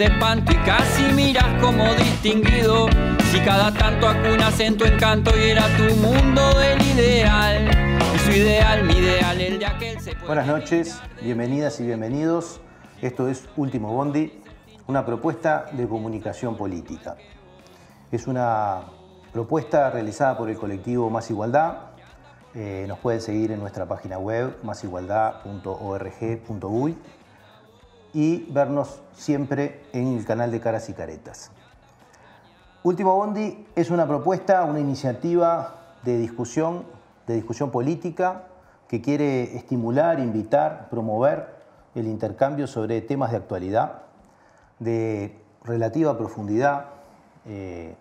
de espanto y casi miras como distinguido. Si cada tanto acunas en tu encanto y era tu mundo del ideal. Y su ideal, mi ideal, el de aquel se puede Buenas noches, bienvenidas y bienvenidos. Esto es Último Bondi, una propuesta de comunicación política. Es una propuesta realizada por el colectivo Más Igualdad. Eh, nos pueden seguir en nuestra página web másigualdad.org.uy y vernos siempre en el canal de Caras y Caretas. Último Bondi es una propuesta, una iniciativa de discusión, de discusión política que quiere estimular, invitar, promover el intercambio sobre temas de actualidad, de relativa profundidad, eh,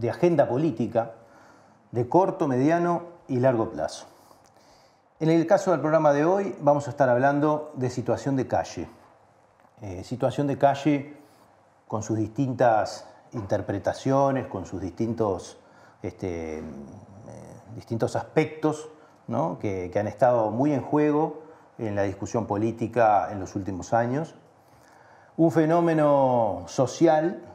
de agenda política, de corto, mediano y largo plazo. En el caso del programa de hoy vamos a estar hablando de situación de calle. Eh, situación de calle con sus distintas interpretaciones, con sus distintos, este, eh, distintos aspectos ¿no? que, que han estado muy en juego en la discusión política en los últimos años. Un fenómeno social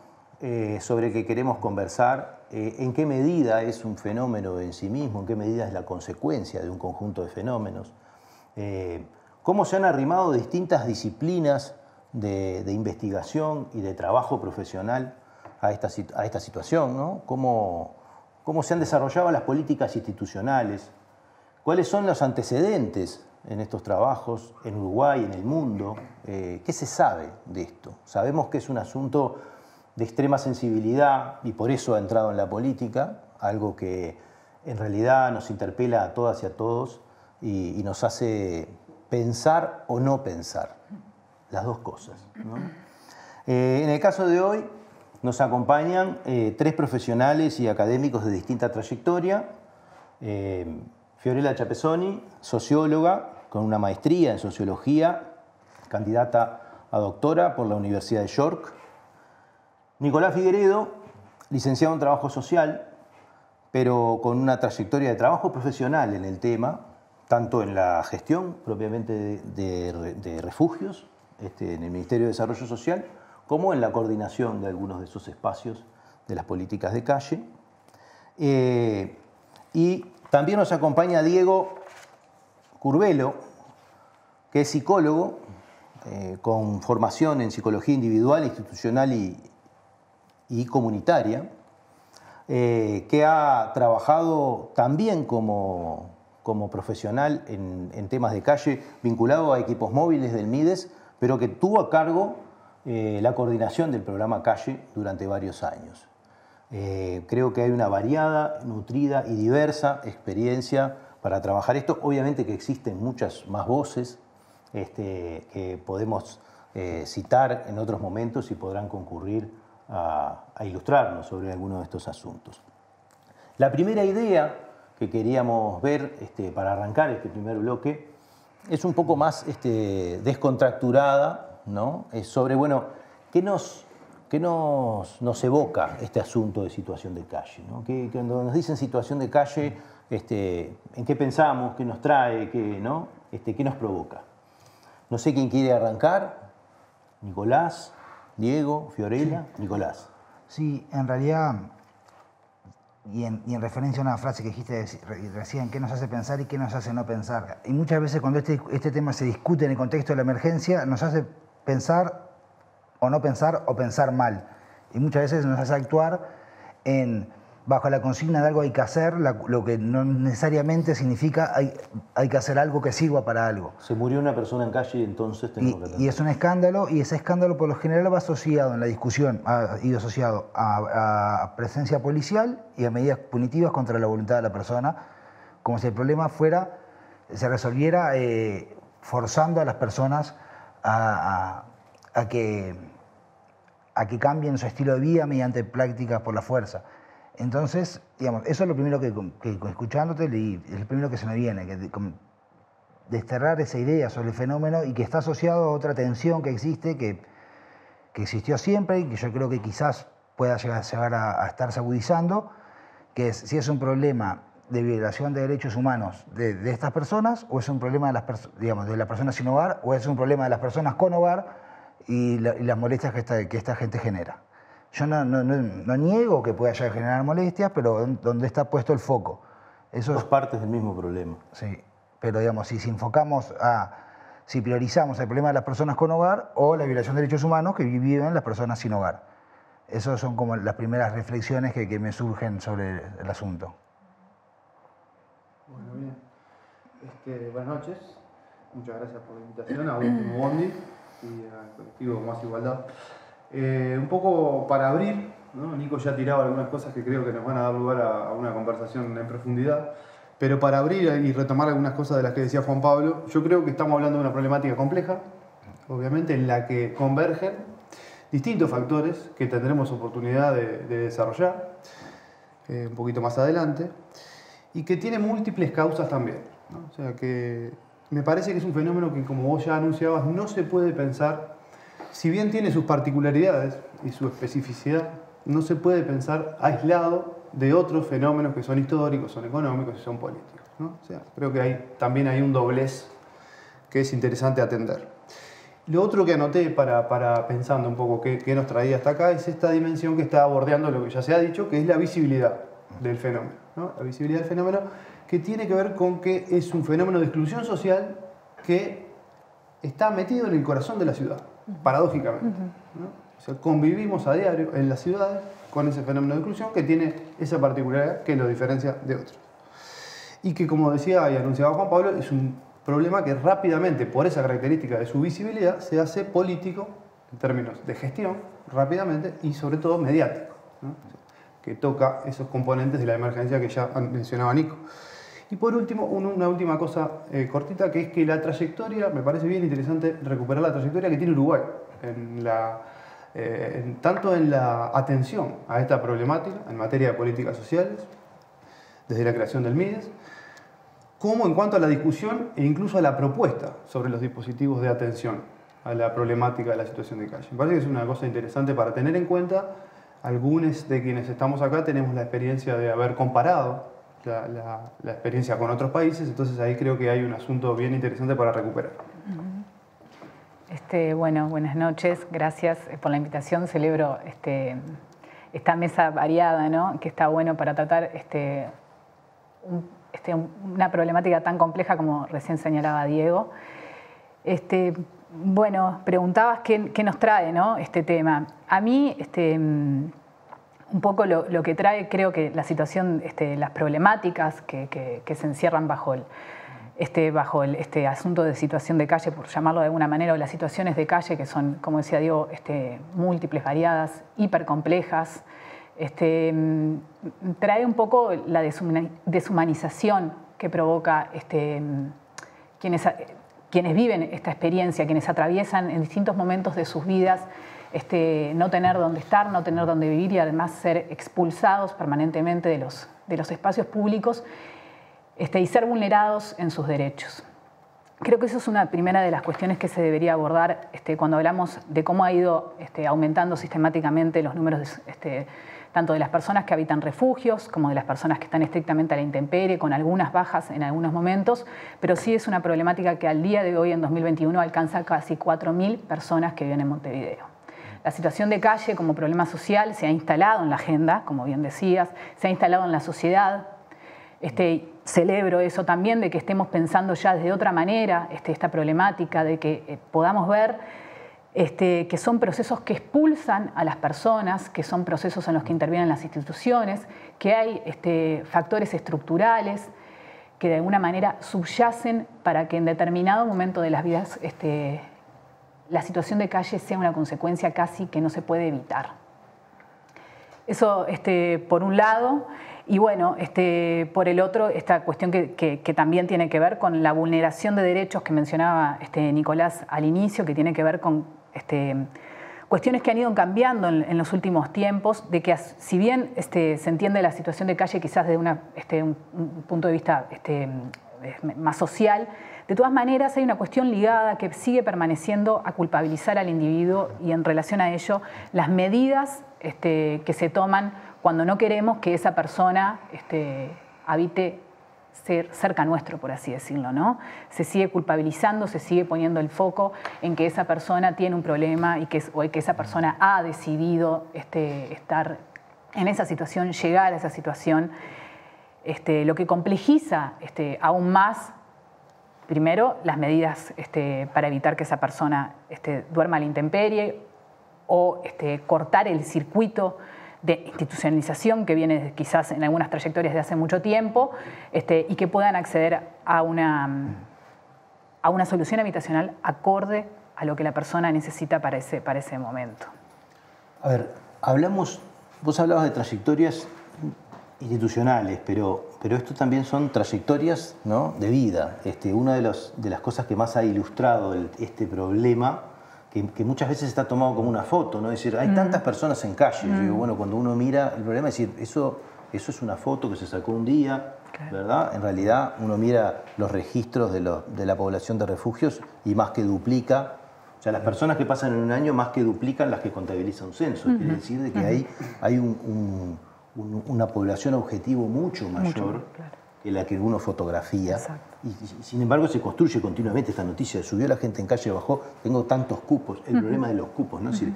eh, sobre el que queremos conversar, eh, en qué medida es un fenómeno en sí mismo, en qué medida es la consecuencia de un conjunto de fenómenos, eh, cómo se han arrimado distintas disciplinas de, investigación y de trabajo profesional a esta, situación, ¿no? cómo, cómo se han desarrollado las políticas institucionales, cuáles son los antecedentes en estos trabajos en Uruguay, en el mundo. Eh, ¿Qué se sabe de esto? Sabemos que es un asunto de extrema sensibilidad y por eso ha entrado en la política, algo que en realidad nos interpela a todas y a todos y nos hace pensar o no pensar, las dos cosas. Eh, en el caso de hoy nos acompañan eh, tres profesionales y académicos de distinta trayectoria. Eh, Fiorella Chapesoni, socióloga con una maestría en sociología, candidata a doctora por la Universidad de York. Nicolás Figueredo, licenciado en trabajo social, pero con una trayectoria de trabajo profesional en el tema, tanto en la gestión propiamente de refugios este, en el Ministerio de Desarrollo Social, como en la coordinación de algunos de esos espacios de las políticas de calle. Eh, y también nos acompaña Diego Curvelo, que es psicólogo eh, con formación en psicología individual, institucional y, y comunitaria, eh, que ha trabajado también como, como profesional en, en, temas de calle vinculado a equipos móviles del MIDES, pero que tuvo a cargo eh, la coordinación del programa Calle durante varios años. Eh, creo que hay una variada, nutrida y diversa experiencia para trabajar esto. Obviamente que existen muchas más voces este, que podemos eh, citar en otros momentos y podrán concurrir a, ilustrarnos sobre alguno de estos asuntos. La primera idea que queríamos ver este, para arrancar este primer bloque es un poco más este, descontracturada, ¿no? Es sobre, bueno, ¿qué nos, qué nos, nos evoca este asunto de situación de calle? ¿no? Que, cuando nos dicen situación de calle, este, ¿en qué pensamos? ¿Qué nos trae? ¿Qué, no? este, ¿Qué nos provoca? No sé quién quiere arrancar. Nicolás, Diego, Fiorella, sí. Nicolás. Sí, en realidad, y en, referencia a una frase que dijiste recién, ¿qué nos hace pensar y qué nos hace no pensar? Y muchas veces cuando este, este tema se discute en el contexto de la emergencia, nos hace pensar o no pensar o pensar mal. Y muchas veces nos hace actuar en, bajo la consigna de algo hay que hacer, la, lo que no necesariamente significa hay, hay, que hacer algo que sirva para algo. Se murió una persona en calle y entonces tenemos y, que atender. y es un escándalo, y ese escándalo por lo general va asociado en la discusión, ha ido asociado a, a presencia policial y a medidas punitivas contra la voluntad de la persona, como si el problema fuera, se resolviera eh, forzando a las personas a, a, a, que, a que cambien su estilo de vida mediante prácticas por la fuerza. Entonces, digamos, eso es lo primero que, que, escuchándote, es el primero que se me viene, que desterrar esa idea sobre el fenómeno y que está asociado a otra tensión que existe, que, que existió siempre y que yo creo que quizás pueda llegar, a, a estarse agudizando, que es si es un problema de violación de derechos humanos de, estas personas o es un problema de, las digamos, de la persona sin hogar o es un problema de las personas con hogar y, las molestias que esta, que esta gente genera. Yo no, no, niego que pueda generar molestias, pero donde está puesto el foco. Eso Dos partes del mismo problema. Sí, pero digamos, si, si enfocamos a, si priorizamos el problema de las personas con hogar o la violación de derechos humanos que viven las personas sin hogar. Esas son como las primeras reflexiones que, que me surgen sobre el asunto. Bueno, bien. Este, buenas noches. Muchas gracias por la invitación a Último Bondi y al colectivo Más Igualdad. Eh, un poco para abrir, Nico ya ha tirado algunas cosas que creo que nos van a dar lugar a, una conversación en profundidad, pero para abrir y retomar algunas cosas de las que decía Juan Pablo, yo creo que estamos hablando de una problemática compleja, obviamente en la que convergen distintos factores que tendremos oportunidad de, desarrollar eh, un poquito más adelante y que tiene múltiples causas también. O sea que me parece que es un fenómeno que, como vos ya anunciabas, no se puede pensar si bien tiene sus particularidades y su especificidad, no se puede pensar aislado de otros fenómenos que son históricos, son económicos y son políticos. creo que hay, también hay un doblez que es interesante atender. Lo otro que anoté para, para pensando un poco qué, qué, nos traía hasta acá es esta dimensión que está bordeando lo que ya se ha dicho, que es la visibilidad del fenómeno. La visibilidad del fenómeno que tiene que ver con que es un fenómeno de exclusión social que está metido en el corazón de la ciudad paradójicamente. convivimos a diario en las ciudades con ese fenómeno de inclusión que tiene esa particularidad que lo diferencia de otros. Y que, como decía y anunciaba Juan Pablo, es un problema que rápidamente, por esa característica de su visibilidad, se hace político en términos de gestión, rápidamente, y sobre todo mediático, que toca esos componentes de la emergencia que ya mencionaba Nico. Y por último, una última cosa eh, cortita, que es que la trayectoria, me parece bien interesante recuperar la trayectoria que tiene Uruguay, en la, eh, tanto en la atención a esta problemática en materia de políticas sociales, desde la creación del MIDES, como en cuanto a la discusión e incluso a la propuesta sobre los dispositivos de atención a la problemática de la situación de calle. Me parece que es una cosa interesante para tener en cuenta. Algunos de quienes estamos acá tenemos la experiencia de haber comparado la, experiencia con otros países, entonces ahí creo que hay un asunto bien interesante para recuperar. Este, bueno, buenas noches, gracias eh, por la invitación. Celebro este, esta mesa variada, ¿no? que está bueno para tratar este, este una problemática tan compleja como recién señalaba Diego. Este, bueno, preguntabas qué, qué, nos trae ¿no? este tema. A mí, este, un poco lo, que trae, creo que la situación, este, las problemáticas que, se encierran bajo el, este, bajo este asunto de situación de calle, por llamarlo de alguna manera, o las situaciones de calle que son, como decía Diego, este, múltiples, variadas, hipercomplejas, este, mm, trae un poco la deshumanización que provoca este, mm, quienes, quienes viven esta experiencia, quienes atraviesan en distintos momentos de sus vidas este, no tener dónde estar, no tener dónde vivir y además ser expulsados permanentemente de los, de los espacios públicos este, y ser vulnerados en sus derechos. Creo que eso es una primera de las cuestiones que se debería abordar este, cuando hablamos de cómo ha ido este, aumentando sistemáticamente los números tanto de las personas que habitan refugios como de las personas que están estrictamente a la intemperie, con algunas bajas en algunos momentos, pero sí es una problemática que al día de hoy, en 2021, alcanza casi 4.000 personas que viven en Montevideo. La situación de calle como problema social se ha instalado en la agenda, como bien decías, se ha instalado en la sociedad. Este, celebro eso también, de que estemos pensando ya de otra manera este, esta problemática, de que eh, podamos ver este, que son procesos que expulsan a las personas, que son procesos en los que intervienen las instituciones, que hay factores estructurales que de alguna manera subyacen para que en determinado momento de las vidas la situación de calle sea una consecuencia casi que no se puede evitar. Eso este, por un lado, y bueno, este, por el otro, esta cuestión que, también tiene que ver con la vulneración de derechos que mencionaba este, Nicolás al inicio, que tiene que ver con este, cuestiones que han ido cambiando en, los últimos tiempos, de que si bien este, se entiende la situación de calle quizás desde este, un, punto de vista este, más social, de todas maneras, hay una cuestión ligada que sigue permaneciendo a culpabilizar al individuo y en relación a ello, las medidas este, que se toman cuando no queremos que esa persona este, habite cerca nuestro, por así decirlo, ¿no? Se sigue culpabilizando, se sigue poniendo el foco en que esa persona tiene un problema y que, esa persona ha decidido este, estar en esa situación, llegar a esa situación, este, lo que complejiza aún más, primero, las medidas este, para evitar que esa persona este, duerma a la intemperie o este, cortar el circuito de institucionalización que viene quizás en algunas trayectorias de hace mucho tiempo y que puedan acceder a una, a una solución habitacional acorde a lo que la persona necesita para ese, para ese momento. A ver, hablamos, vos hablabas de trayectorias institucionales, pero, pero esto también son trayectorias ¿no? de vida. Este, una de, los, de las cosas que más ha ilustrado el- este problema que, que muchas veces está tomado como una foto, ¿no? Es decir, hay tantas personas en calle. Yo digo, bueno, cuando uno mira, el problema es decir, eso, eso es una foto que se sacó un día, ¿verdad? En realidad uno mira los registros de, los- de la población de refugios y más que duplica. O sea, las personas que pasan en un año más que duplican las que contabiliza un censo. Quiere decir de que hay, hay un- un- un- una población objetivo mucho mayor que la que uno fotografía. Y, y, sin embargo se construye continuamente. Esta noticia, subió la gente en calle, bajó, tengo tantos cupos, el problema de los cupos, ¿no? Decir,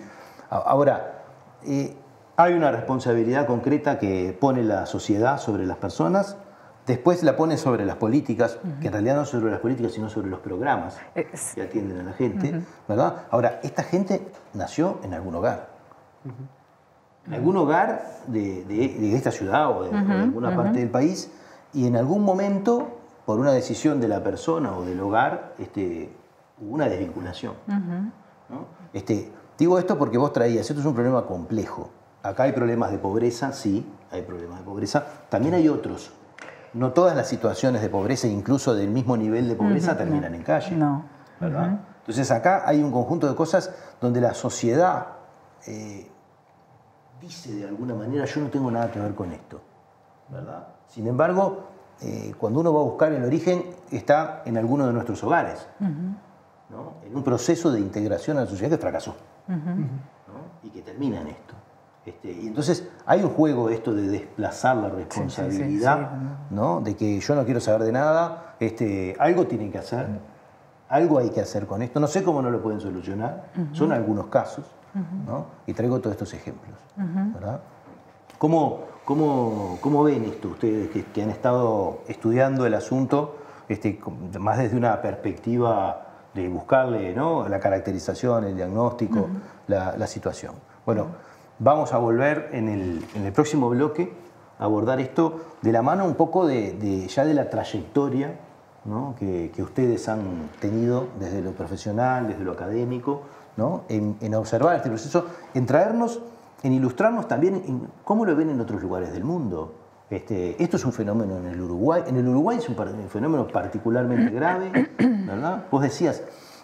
a- ahora, eh, hay una responsabilidad concreta que pone la sociedad sobre las personas, después la pone sobre las políticas, que en realidad no sobre las políticas, sino sobre los programas Es- que atienden a la gente, ¿verdad? Ahora, esta gente nació en algún hogar. En algún hogar de, de- de esta ciudad o de, o de alguna parte del país, y en algún momento, por una decisión de la persona o del hogar, este, hubo una desvinculación. ¿no? Este, digo esto porque vos traías, esto es un problema complejo. Acá hay problemas de pobreza, sí, hay problemas de pobreza. También hay otros. No todas las situaciones de pobreza, incluso del mismo nivel de pobreza, terminan en calle. No. ¿verdad? Entonces acá hay un conjunto de cosas donde la sociedad eh, dice de alguna manera, yo no tengo nada que ver con esto. ¿verdad? Sin embargo, eh, cuando uno va a buscar el origen, está en alguno de nuestros hogares, ¿no? en un proceso de integración a la sociedad que fracasó ¿no? y que termina en esto. Este, y entonces hay un juego esto de desplazar la responsabilidad, ¿no? de que yo no quiero saber de nada, este, algo tienen que hacer, algo hay que hacer con esto, no sé cómo no lo pueden solucionar, son algunos casos, ¿no? y traigo todos estos ejemplos. ¿verdad? ¿Cómo, cómo, cómo ven esto ustedes que, que han estado estudiando el asunto este, más desde una perspectiva de buscarle ¿no? la caracterización, el diagnóstico, la, la situación? Bueno, vamos a volver en el, en el próximo bloque a abordar esto de la mano un poco de, de- ya de la trayectoria ¿no? que, que ustedes han tenido desde lo profesional, desde lo académico, ¿no? en, en observar este proceso, en traernos, en ilustrarnos también en cómo lo ven en otros lugares del mundo. Este, esto es un fenómeno en el Uruguay. En el Uruguay es un, fenómeno particularmente grave, ¿verdad? Vos decías,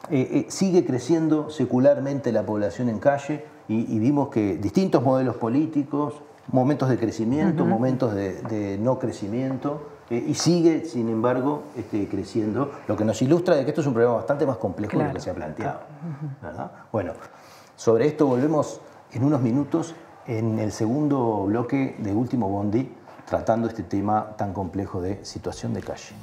eh, eh, sigue creciendo secularmente la población en calle y, y vimos que distintos modelos políticos, momentos de crecimiento, momentos de, de no crecimiento, eh, y sigue, sin embargo, este, creciendo, lo que nos ilustra de que esto es un problema bastante más complejo de lo Claro. que se ha planteado. ¿verdad? Bueno, sobre esto volvemos en unos minutos en el segundo bloque de Último Bondi, tratando este tema tan complejo de situación de calle.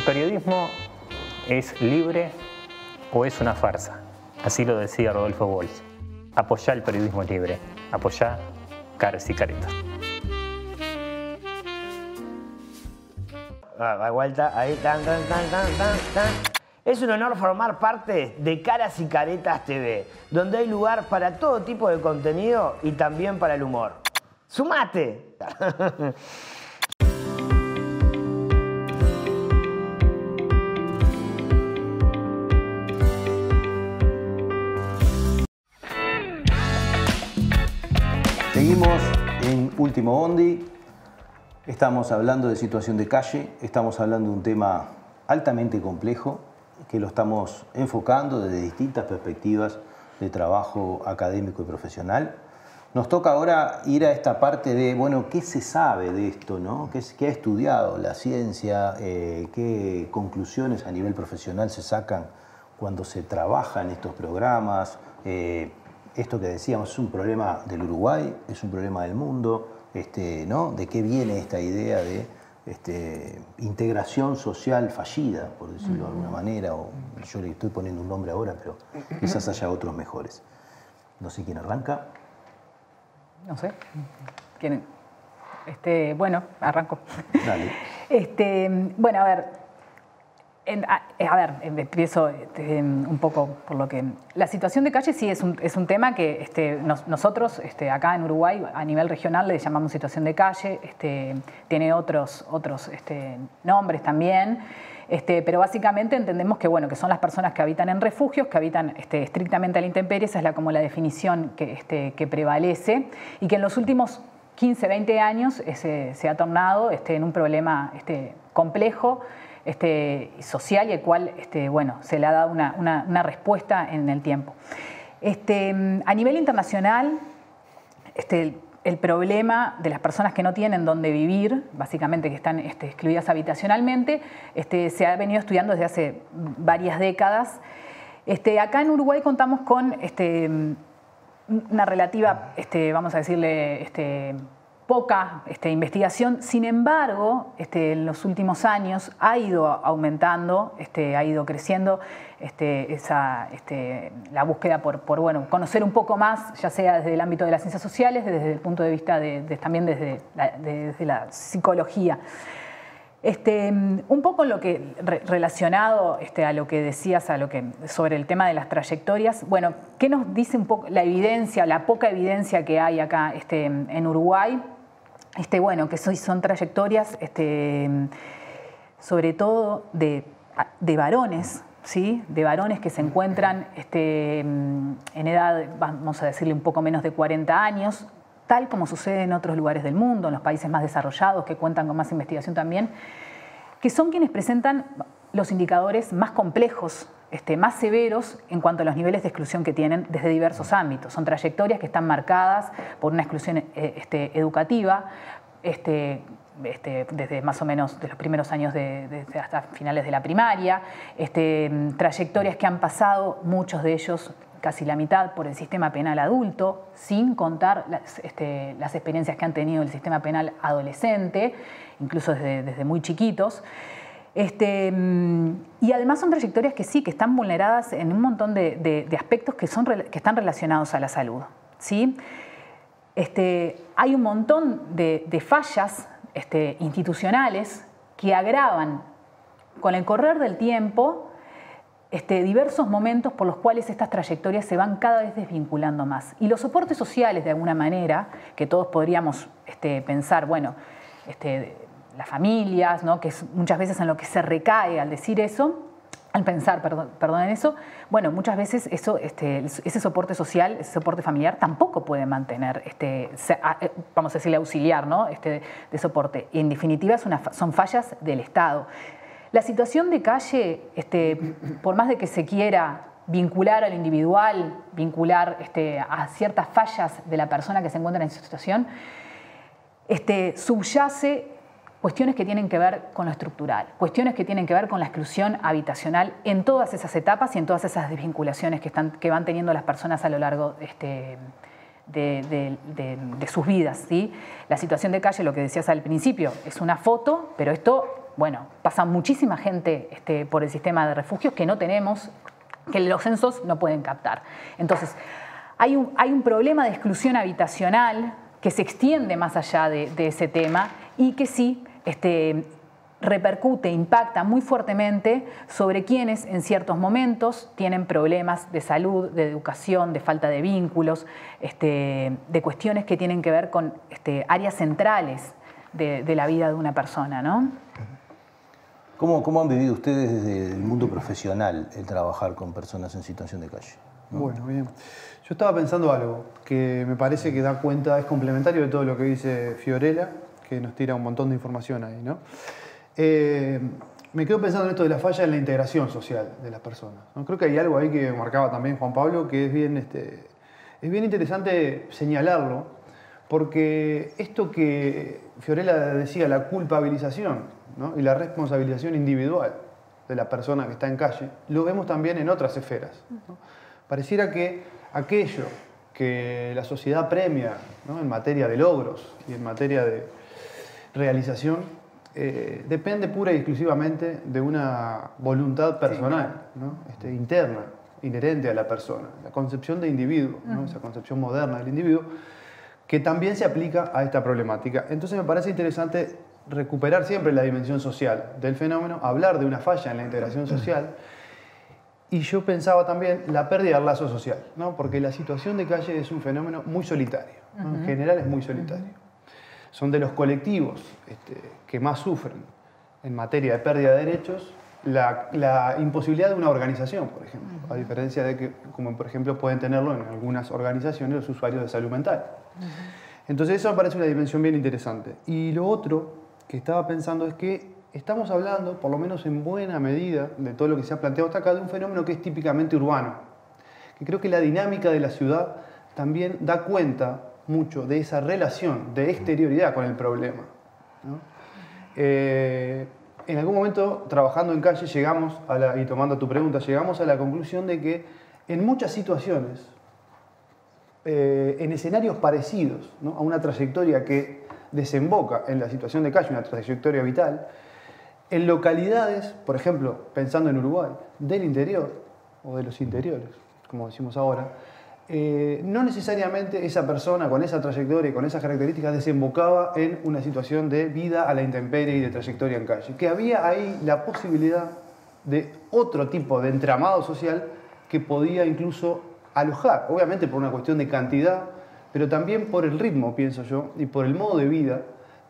El periodismo es libre, o es una farsa. Así lo decía Rodolfo Walsh. Apoyá el periodismo libre. Apoyá caras y caretas. Ah, vuelta, ahí, tan, tan, tan, tan, tan. Es un honor formar parte de Caras y Caretas TV, donde hay lugar para todo tipo de contenido y también para el humor. ¡Sumate! Seguimos en Último Bondi. Estamos hablando de situación de calle, estamos hablando de un tema altamente complejo que lo estamos enfocando desde distintas perspectivas de trabajo académico y profesional. Nos toca ahora ir a esta parte de, bueno, ¿qué se sabe de esto? ¿no? ¿Qué, qué ha estudiado la ciencia? Eh, ¿Qué conclusiones a nivel profesional se sacan cuando se trabaja en estos programas? Eh, esto que decíamos es un problema del Uruguay, es un problema del mundo, este, ¿no? ¿De qué viene esta idea de este, integración social fallida, por decirlo de alguna manera? O, yo le estoy poniendo un nombre ahora, pero quizás haya otros mejores. No sé quién arranca. No sé. ¿Quieren? Este, bueno, arranco. Dale. Este, bueno, a ver. Eh, a ver, em, empiezo este, un poco por lo que... La situación de calle sí es un, es un tema que este, nos- nosotros este, acá en Uruguay a nivel regional le llamamos situación de calle, tiene otros, otros nombres también, pero básicamente entendemos que, bueno, que son las personas que habitan en refugios, que habitan estrictamente a la intemperie, esa es como la definición que, prevalece, y que en los últimos 15, 20 años eh, se, se ha tornado en un problema complejo este, social y al cual este, bueno, se le ha dado una, respuesta en el tiempo. Este, a nivel internacional, el, el problema de las personas que no tienen dónde vivir, básicamente que están excluidas habitacionalmente, se ha venido estudiando desde hace varias décadas. Acá en Uruguay contamos con una relativa, vamos a decirle, poca este, investigación. Sin embargo, este, en los últimos años ha ido aumentando, este, ha ido creciendo esa, la búsqueda por, bueno, conocer un poco más, ya sea desde el ámbito de las ciencias sociales, desde el punto de vista también desde la, psicología. Un poco lo que re- relacionado a lo que decías a lo que, sobre el tema de las trayectorias, bueno, ¿qué nos dice un poco la evidencia, la poca evidencia que hay acá en Uruguay? Este, bueno, que son, trayectorias este, sobre todo de, de varones, ¿sí? de varones que se encuentran este, en edad, vamos a decirle, un poco menos de 40 años, tal como sucede en otros lugares del mundo, en los países más desarrollados, que cuentan con más investigación también, que son quienes presentan los indicadores más complejos, este, más severos en cuanto a los niveles de exclusión que tienen desde diversos ámbitos. Son trayectorias que están marcadas por una exclusión eh, este, educativa, este, desde más o menos de los primeros años de, hasta finales de la primaria, trayectorias que han pasado, muchos de ellos, casi la mitad, por el sistema penal adulto, sin contar las, experiencias que han tenido el sistema penal adolescente, incluso desde muy chiquitos. Este, mm, y además son trayectorias que sí, que están vulneradas en un montón de, aspectos que, son, que están relacionados a la salud. ¿sí? Este, hay un montón de, fallas este, institucionales que agravan con el correr del tiempo este, diversos momentos por los cuales estas trayectorias se van cada vez desvinculando más. Y los soportes sociales, de alguna manera, que todos podríamos este, pensar, bueno, las familias, ¿no? que es muchas veces en lo que se recae al decir eso, al pensar, perdón, perdón en eso, bueno, muchas veces eso, este, ese soporte social, ese soporte familiar tampoco puede mantener, este, eh, vamos a decirle auxiliar, ¿no? este, de soporte. Y en definitiva son fallas del Estado. La situación de calle, este, por más de que se quiera vincular al individual, vincular este, a ciertas fallas de la persona que se encuentra en esa situación, este, subyace cuestiones que tienen que ver con lo estructural, cuestiones que tienen que ver con la exclusión habitacional en todas esas etapas y en todas esas desvinculaciones que, están, que van teniendo las personas a lo largo este, de, sus vidas. La situación de calle, lo que decías al principio, es una foto, pero esto, bueno, pasa muchísima gente este, por el sistema de refugios que no tenemos que los censos no pueden captar. Entonces, hay un, hay un problema de exclusión habitacional que se extiende más allá de ese tema y que sí este, repercute, impacta muy fuertemente sobre quienes en ciertos momentos tienen problemas de salud, de educación, de falta de vínculos, este, de cuestiones que tienen que ver con este, áreas centrales de, de la vida de una persona. ¿no? ¿Cómo, ¿Cómo han vivido ustedes desde el mundo profesional el trabajar con personas en situación de calle? Bueno, bien. Yo estaba pensando algo que me parece que da cuenta, es complementario de todo lo que dice Fiorella, que nos tira un montón de información ahí, ¿no? Eh, me quedo pensando en esto de la falla en la integración social de las personas. ¿no? Creo que hay algo ahí que marcaba también Juan Pablo que es bien, este, es bien interesante señalarlo, porque esto que Fiorella decía, la culpabilización ¿no? y la responsabilización individual de la persona que está en calle, lo vemos también en otras esferas. ¿no? Pareciera que aquello que la sociedad premia ¿no? en materia de logros y en materia de realización eh, depende pura y exclusivamente de una voluntad personal, ¿no? este, interna, inherente a la persona, la concepción de individuo, ¿no? esa concepción moderna del individuo, que también se aplica a esta problemática. Entonces me parece interesante recuperar siempre la dimensión social del fenómeno, hablar de una falla en la integración social. Y yo pensaba también la pérdida del lazo social, ¿no? porque la situación de calle es un fenómeno muy solitario, ¿no? en general es muy solitario son de los colectivos este, que más sufren en materia de pérdida de derechos la, la, imposibilidad de una organización, por ejemplo, a diferencia de que, como por ejemplo pueden tenerlo en algunas organizaciones los usuarios de salud mental. Entonces eso me parece una dimensión bien interesante. Y lo otro que estaba pensando es que estamos hablando, por lo menos en buena medida, de todo lo que se ha planteado hasta acá, de un fenómeno que es típicamente urbano, que creo que la dinámica de la ciudad también da cuenta mucho de esa relación de exterioridad con el problema. ¿no? Eh, en algún momento, trabajando en calle, llegamos a la, y tomando tu pregunta, llegamos a la conclusión de que en muchas situaciones, eh, en escenarios parecidos ¿no? a una trayectoria que desemboca en la situación de calle, una trayectoria vital, en localidades, por ejemplo, pensando en Uruguay, del interior o de los interiores, como decimos ahora, eh, no necesariamente esa persona con esa trayectoria y con esas características desembocaba en una situación de vida a la intemperie y de trayectoria en calle. Que había ahí la posibilidad de otro tipo de entramado social que podía incluso alojar, obviamente por una cuestión de cantidad, pero también por el ritmo, pienso yo, y por el modo de vida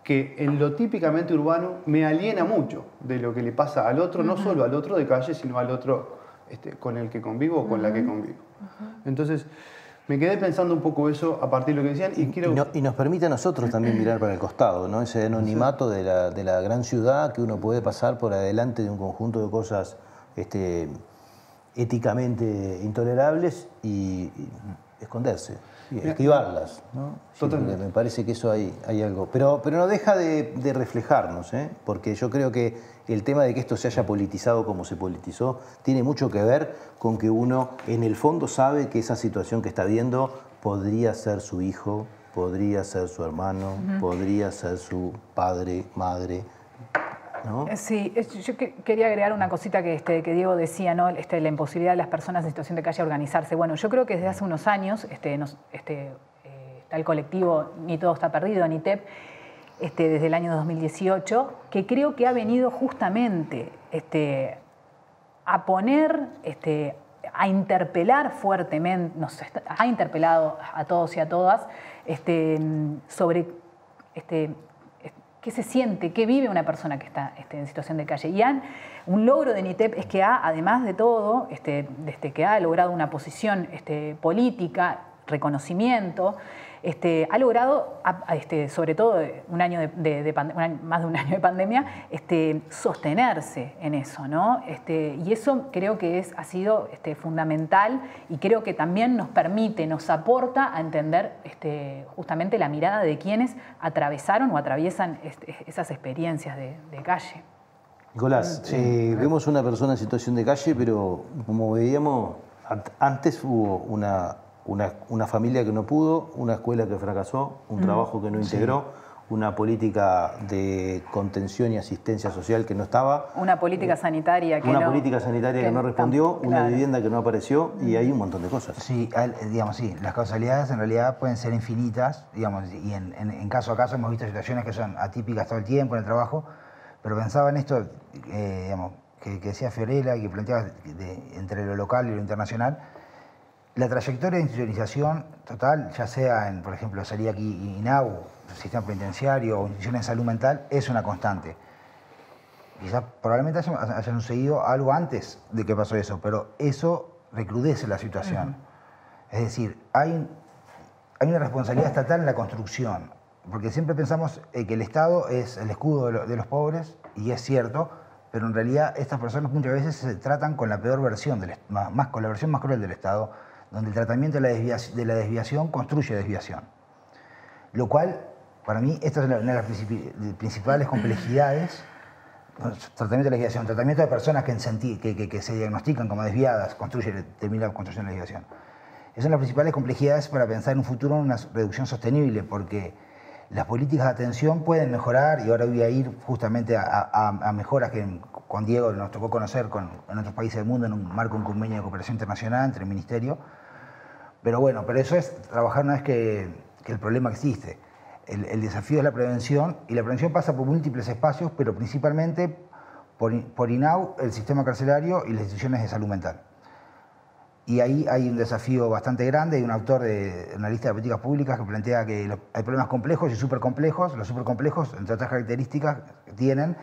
que en lo típicamente urbano me aliena mucho de lo que le pasa al otro, no solo al otro de calle, sino al otro este, con el que convivo o con la que convivo. Entonces, me quedé pensando un poco eso a partir de lo que decían y quiero... Y, no- y nos permite a nosotros también mirar para el costado, ¿no? Ese anonimato de la, de la gran ciudad que uno puede pasar por adelante de un conjunto de cosas este, éticamente intolerables y, y esconderse, y esquivarlas, ¿no? Totalmente. me parece que eso hay, hay algo. Pero, pero no deja de, de reflejarnos, ¿eh? Porque yo creo que el tema de que esto se haya politizado como se politizó tiene mucho que ver con que uno en el fondo sabe que esa situación que está viendo podría ser su hijo, podría ser su hermano, podría ser su padre, madre, Eh, Sí, yo que- quería agregar una cosita que, este, que Diego decía, ¿no? Este, la imposibilidad de las personas en situación de calle organizarse. Bueno, yo creo que desde hace unos años este, nos- este, eh, está el colectivo Ni Todo Está Perdido, NITEP, este, desde el año 2018, que creo que ha venido justamente este, a poner, este, a interpelar fuertemente, nos ha interpelado a todos y a todas este, sobre este, qué se siente, qué vive una persona que está este, en situación de calle. Y han- un logro de NITEP es que ha, además de todo, este, desde que ha logrado una posición este, política, reconocimiento, este, ha logrado, este, sobre todo eh, un año de, de- de pande- un año- más de un año de pandemia, este, sostenerse en eso, ¿no? Este, y eso creo que es, ha sido este, fundamental y creo que también nos permite, nos aporta a entender este, justamente la mirada de quienes atravesaron o atraviesan este, esas experiencias de, de calle. Nicolás, eh, vemos una persona en situación de calle, pero como veíamos, ant- antes hubo una, una, una familia que no pudo, una escuela que fracasó, un trabajo que no integró, una política de contención y asistencia social que no estaba, Una política sanitaria que una no- política sanitaria que, no tam- respondió, una claro. vivienda que no apareció y hay un montón de cosas. Sí, digamos, sí, las causalidades en realidad pueden ser infinitas, digamos, y en, en- en caso a caso hemos visto situaciones que son atípicas todo el tiempo en el trabajo, pero pensaba en esto, eh, digamos, que, que decía Fiorella y que planteaba de- entre lo local y lo internacional, la trayectoria de institucionalización total, ya sea en, por ejemplo, salía aquí INAU, sistema penitenciario o instituciones de salud mental, es una constante. Quizás probablemente haya- hayan sucedido algo antes de que pasó eso, pero eso recrudece la situación. Es decir, hay, hay una responsabilidad estatal en la construcción, porque siempre pensamos eh, que el Estado es el escudo de, lo- de los pobres, y es cierto, pero en realidad estas personas muchas veces se tratan con la peor versión, del, más, más- con la versión más cruel del Estado, donde el tratamiento de la, desviaci- de la desviación construye desviación. Lo cual, para mí, esta es una de las de principales complejidades. Tratamiento de la desviación, tratamiento de personas que, en que, que- que se diagnostican como desviadas, construye, termina la construcción de la desviación. Esas son las principales complejidades para pensar en un futuro en una reducción sostenible, porque las políticas de atención pueden mejorar, y ahora voy a ir justamente a, a- a mejoras que con Diego nos tocó conocer con, en otros países del mundo en un marco de un convenio de cooperación internacional entre el Ministerio. Pero bueno, pero eso es trabajar una vez que, el problema existe. El, desafío es la prevención, y la prevención pasa por múltiples espacios, pero principalmente por, por INAU, el sistema carcelario y las instituciones de salud mental. Y ahí hay un desafío bastante grande. Hay un autor de una lista de políticas públicas que plantea que hay problemas complejos y supercomplejos. Los supercomplejos, entre otras características, tienen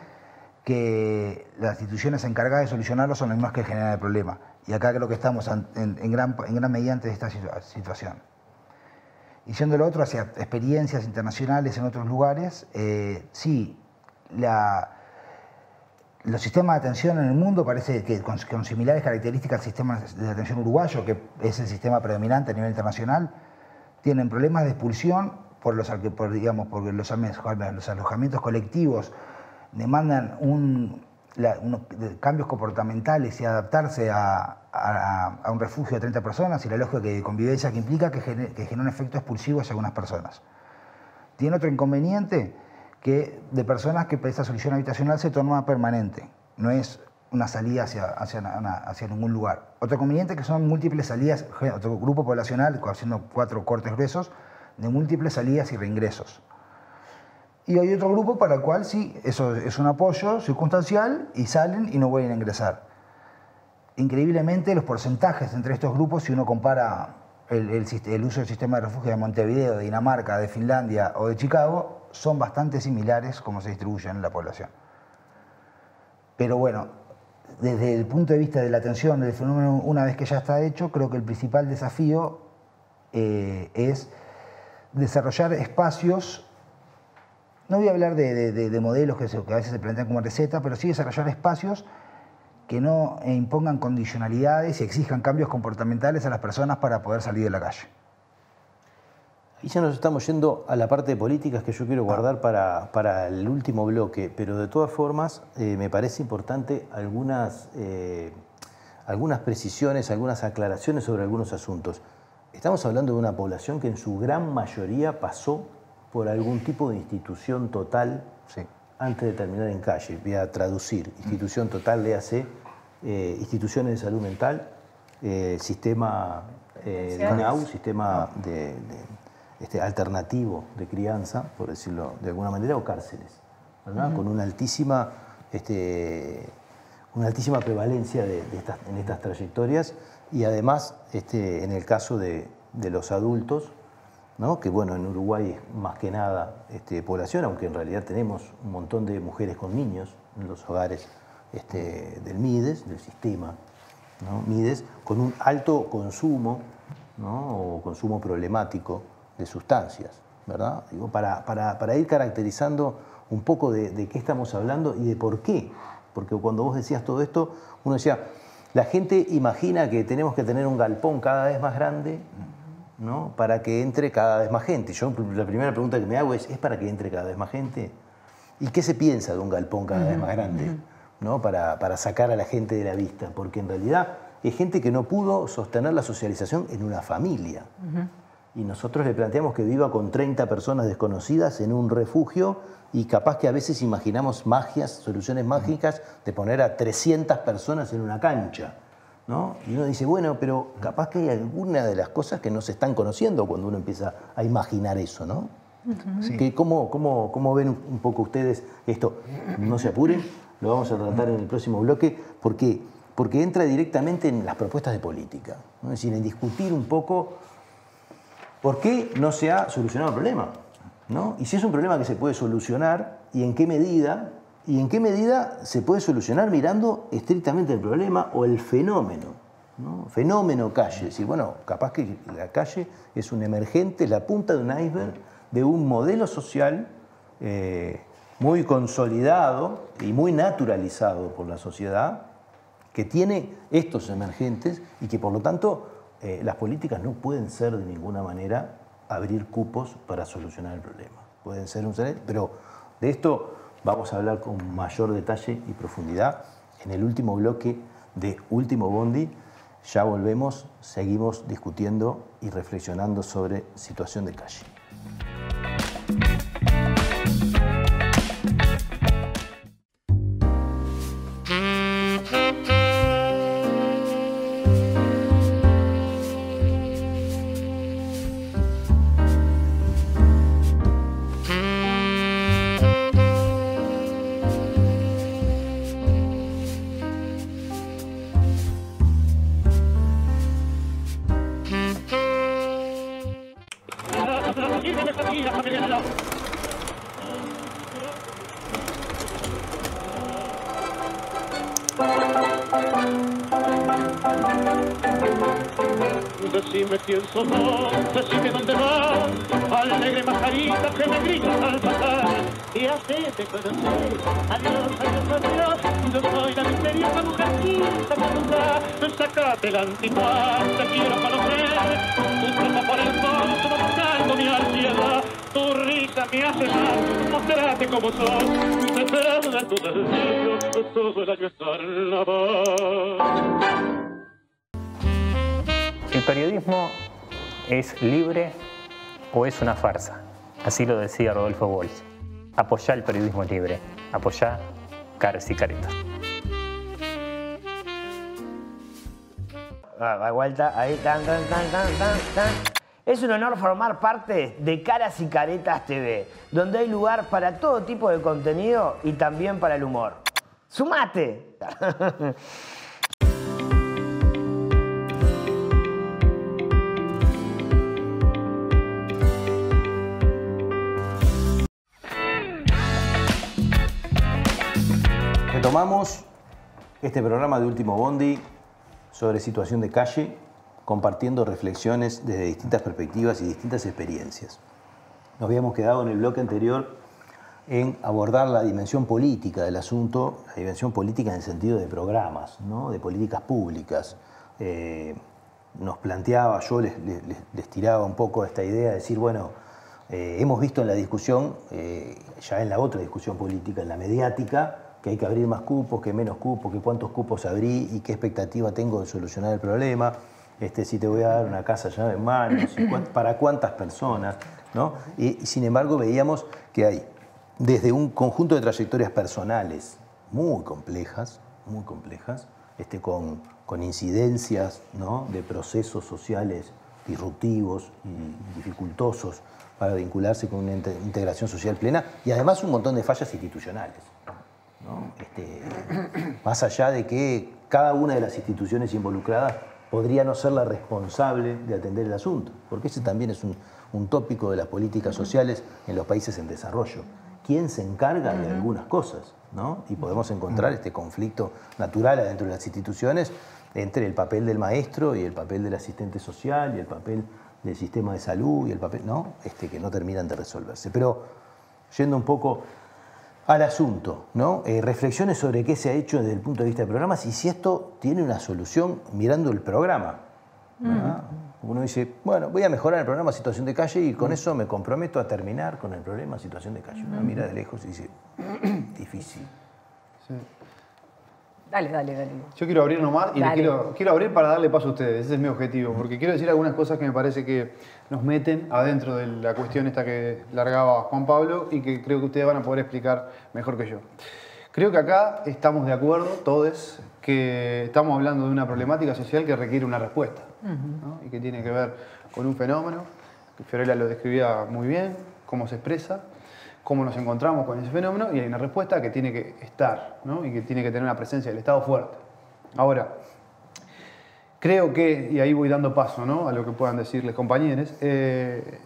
que las instituciones encargadas de solucionarlos son las mismas que generan el problema. Y acá creo que estamos en, gran, en gran medida ante esta situa- situación. Y siendo lo otro hacia experiencias internacionales en otros lugares, eh, sí, la, los sistemas de atención en el mundo parece que con, similares características al sistema de atención uruguayo, que es el sistema predominante a nivel internacional, tienen problemas de expulsión por los, por, digamos, ame- los alojamientos colectivos demandan un- cambios comportamentales y adaptarse a, a- un refugio de 30 personas y la lógica de convivencia que implica que, gene- que genera un efecto expulsivo hacia algunas personas. Tiene otro inconveniente que de personas que esa solución habitacional se torna permanente, no es una salida hacia, hacia, hacia ningún lugar. Otro inconveniente que son múltiples salidas, otro grupo poblacional, haciendo cuatro cortes gruesos, de múltiples salidas y reingresos. Y hay otro grupo para el cual sí, eso es un apoyo circunstancial y salen y no vuelven a ingresar. Increíblemente, los porcentajes entre estos grupos, si uno compara el, uso del sistema de refugio de Montevideo, de Dinamarca, de Finlandia o de Chicago, son bastante similares como se distribuyen en la población. Pero bueno, desde el punto de vista de la atención del fenómeno, una vez que ya está hecho, creo que el principal desafío eh, es desarrollar espacios no voy a hablar de, de- de- de modelos que, se- que a veces se plantean como receta, pero sí desarrollar espacios que no impongan condicionalidades y exijan cambios comportamentales a las personas para poder salir de la calle. Y ya nos estamos yendo a la parte de políticas que yo quiero guardar para, para el último bloque, pero de todas formas eh, me parece importante algunas, eh, algunas precisiones, algunas aclaraciones sobre algunos asuntos. Estamos hablando de una población que en su gran mayoría pasó por algún tipo de institución total Sí. antes de terminar en calle. Voy a traducir. Institución total, léase, eh, instituciones de salud mental, eh, sistema eh, sistema de, de- este, alternativo de crianza, por decirlo de alguna manera, o cárceles, ¿verdad? con una altísima, este, una altísima prevalencia de, de estas, en estas trayectorias y además este, en el caso de, de los adultos, que bueno, en Uruguay es más que nada este, población, aunque en realidad tenemos un montón de mujeres con niños en los hogares este, del MIDES, del sistema ¿no? MIDES, con un alto consumo ¿no? o consumo problemático de sustancias, ¿verdad? Digo, para, para- para ir caracterizando un poco de qué estamos hablando y de por qué. Porque cuando vos decías todo esto, uno decía, la gente imagina que tenemos que tener un galpón cada vez más grande ¿no? para que entre cada vez más gente. Yo la primera pregunta que me hago es, ¿es para que entre cada vez más gente? ¿Y qué se piensa de un galpón cada vez más grande? ¿no? para, para sacar a la gente de la vista, porque en realidad es gente que no pudo sostener la socialización en una familia. y nosotros le planteamos que viva con 30 personas desconocidas en un refugio y capaz que a veces imaginamos magias, soluciones mágicas de poner a 300 personas en una cancha. ¿No? Y uno dice, bueno, pero capaz que hay alguna de las cosas que no se están conociendo cuando uno empieza a imaginar eso, ¿no? Que ¿cómo, cómo, cómo ven un poco ustedes esto? No se apuren, lo vamos a tratar en el próximo bloque, porque, porque entra directamente en las propuestas de política, ¿no? es decir, en discutir un poco por qué no se ha solucionado el problema. ¿no? Y si es un problema que se puede solucionar, y en qué medida, y en qué medida se puede solucionar mirando estrictamente el problema o el fenómeno. ¿no? Fenómeno calle. Es decir, bueno, capaz que la calle es un emergente, la punta de un iceberg de un modelo social eh, muy consolidado y muy naturalizado por la sociedad, que tiene estos emergentes y que por lo tanto eh, las políticas no pueden ser de ninguna manera abrir cupos para solucionar el problema. Pueden ser un pero de esto vamos a hablar con mayor detalle y profundidad en el último bloque de Último Bondi. Ya volvemos, seguimos discutiendo y reflexionando sobre situación de calle. Decime quién sos vos, decime dónde vas, alegre majarita que me gritas al pasar. Y hacete conocer, adiós, adiós, adiós, yo soy la misteriosa mujercita que nunca sacate la antigua, te quiero conocer. Tu tropa por el fondo, buscando mi ansiedad, tu risa me hace mal, mostrate como sos, te espero de tu deseo, todo el año estar en. ¿El periodismo es libre o es una farsa? Así lo decía Rodolfo Walsh. Apoyá el periodismo libre. Apoyá caras y caretas. Ah, vuelta, ahí, tan, tan, tan, tan. Es un honor formar parte de Caras y Caretas TV, donde hay lugar para todo tipo de contenido y también para el humor. ¡Sumate! Retomamos este programa de Último Bondi sobre situación de calle, compartiendo reflexiones desde distintas perspectivas y distintas experiencias. Nos habíamos quedado en el bloque anterior en abordar la dimensión política del asunto, la dimensión política en el sentido de programas, de políticas públicas. Eh, nos planteaba, yo les tiraba un poco esta idea de decir, bueno, eh, hemos visto en la discusión, eh, ya en la otra discusión política, en la mediática, que hay que abrir más cupos, que menos cupos, que cuántos cupos abrí y qué expectativa tengo de solucionar el problema, este, si te voy a dar una casa llave en mano, si para cuántas personas, ¿no? Y, y sin embargo veíamos que hay desde un conjunto de trayectorias personales muy complejas, muy complejas, este, con, con incidencias ¿no? de procesos sociales disruptivos y dificultosos para vincularse con una inte- integración social plena y además un montón de fallas institucionales. ¿No? Este, más allá de que cada una de las instituciones involucradas podría no ser la responsable de atender el asunto, porque ese también es un, un tópico de las políticas sociales en los países en desarrollo. ¿Quién se encarga de algunas cosas? ¿no? Y podemos encontrar este conflicto natural adentro de las instituciones entre el papel del maestro y el papel del asistente social y el papel del sistema de salud y el papel, ¿no? Este, que no terminan de resolverse. Pero yendo un poco al asunto, ¿no? Eh, reflexiones sobre qué se ha hecho desde el punto de vista de programas y si esto tiene una solución mirando el programa. ¿verdad? Uno dice, bueno, voy a mejorar el programa Situación de Calle y con eso me comprometo a terminar con el problema Situación de Calle. Uno mira de lejos y dice, difícil. Sí. Dale, dale, dale. Yo quiero abrir nomás y quiero, quiero abrir para darle paso a ustedes, ese es mi objetivo, porque quiero decir algunas cosas que me parece que nos meten adentro de la cuestión esta que largaba Juan Pablo y que creo que ustedes van a poder explicar mejor que yo. Creo que acá estamos de acuerdo, todos, que estamos hablando de una problemática social que requiere una respuesta ¿no? y que tiene que ver con un fenómeno, que Fiorella lo describía muy bien, cómo se expresa, cómo nos encontramos con ese fenómeno y hay una respuesta que tiene que estar ¿no? y que tiene que tener una presencia del Estado fuerte. Ahora, creo que, y ahí voy dando paso ¿no? a lo que puedan decirles compañeros, eh,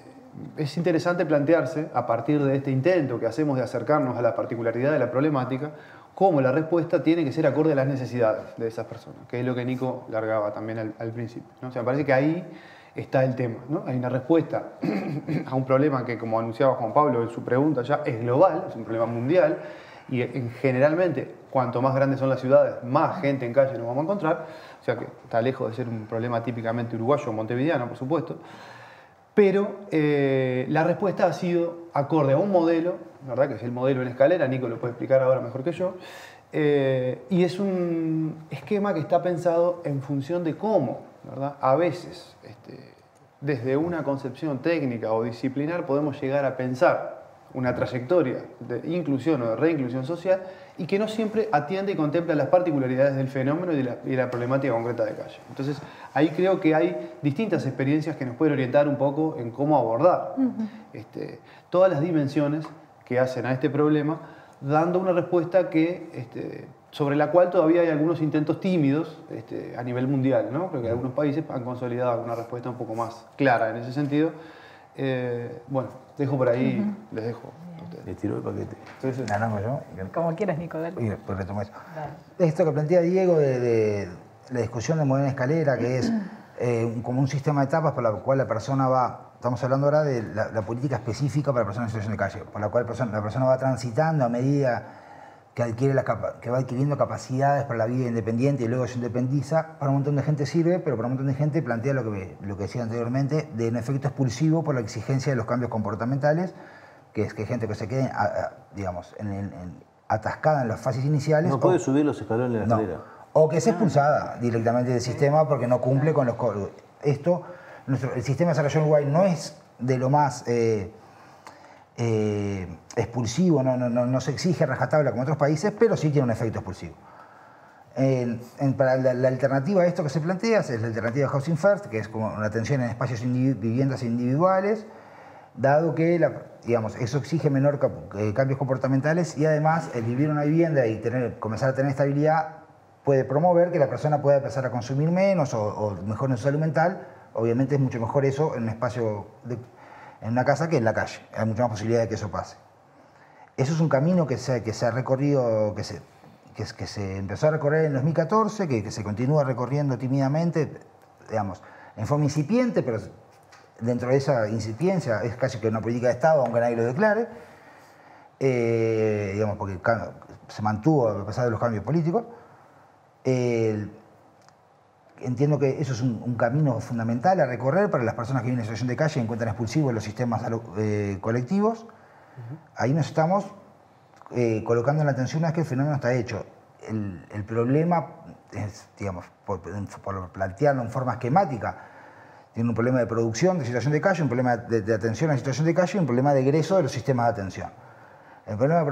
es interesante plantearse, a partir de este intento que hacemos de acercarnos a la particularidad de la problemática, cómo la respuesta tiene que ser acorde a las necesidades de esas personas, que es lo que Nico largaba también al, al principio. ¿no? O sea, me parece que ahí está el tema. ¿no? Hay una respuesta a un problema que, como anunciaba Juan Pablo en su pregunta ya, es global, es un problema mundial, y en- generalmente, cuanto más grandes son las ciudades, más gente en calle nos vamos a encontrar, o sea que está lejos de ser un problema típicamente uruguayo o montevideano, por supuesto, pero eh, la respuesta ha sido acorde a un modelo, ¿verdad? que es el modelo en escalera, Nico lo puede explicar ahora mejor que yo, eh, y es un esquema que está pensado en función de cómo, ¿verdad? a veces, este, desde una concepción técnica o disciplinar, podemos llegar a pensar una trayectoria de inclusión o de reinclusión social y que no siempre atiende y contempla las particularidades del fenómeno y de la, y de la problemática concreta de calle. Entonces, ahí creo que hay distintas experiencias que nos pueden orientar un poco en cómo abordar este, todas las dimensiones que hacen a este problema, dando una respuesta que, este, sobre la cual todavía hay algunos intentos tímidos este, a nivel mundial. ¿no? Creo que algunos países han consolidado una respuesta un poco más clara en ese sentido. Eh, bueno, dejo por ahí, les dejo a ustedes. Le tiró el paquete. Arranco yo. Como quieras, Nico, dale. Y después retomo eso. Dale. Esto que plantea Diego de, de la discusión de modelo en escalera, que es eh, como un sistema de etapas por la cual la persona va, estamos hablando ahora de la, la política específica para personas en situación de calle, por la cual persona- la persona va transitando a medida que, adquiere la capa- que va adquiriendo capacidades para la vida independiente y luego se independiza, para un montón de gente sirve, pero para un montón de gente plantea lo que, lo que decía anteriormente, de un efecto expulsivo por la exigencia de los cambios comportamentales, que es que gente que se quede, a- a- digamos, en el- en- atascada en las fases iniciales. No o- puede subir los escalones de la no. escalera. O que es expulsada directamente del sistema porque no cumple con los códigos. Esto, nuestro, el sistema de desarrollo en Uruguay no es de lo más eh, eh, expulsivo, no, no, no, se exige rajatabla como otros países, pero sí tiene un efecto expulsivo. En- para la, alternativa a esto que se plantea es la alternativa de Housing First, que es como una atención en espacios, indivi- viviendas individuales, dado que digamos, eso exige menor eh, cambios comportamentales y además el vivir una vivienda y tener, comenzar a tener estabilidad puede promover que la persona pueda empezar a consumir menos o, o mejor en su salud mental. Obviamente es mucho mejor eso en un espacio, de- en una casa que en la calle. Hay mucha más posibilidad de que eso pase. Eso es un camino que se, que se ha recorrido, que se, que, se empezó a recorrer en 2014, que, que se continúa recorriendo tímidamente, digamos, en forma incipiente, pero dentro de esa incipiencia es casi que una política de Estado, aunque nadie lo declare, eh, digamos, porque se mantuvo a pesar de los cambios políticos. Entiendo que eso es un, un camino fundamental a recorrer para las personas que viven en situación de calle y encuentran expulsivos los sistemas eh, colectivos. Ahí nos estamos eh, colocando en la atención vez que el fenómeno está hecho. El, el problema es, digamos, por, por plantearlo en forma esquemática, tiene un problema de producción de situación de calle, un problema de, de atención a la situación de calle y un problema de egreso de los sistemas de atención. El problema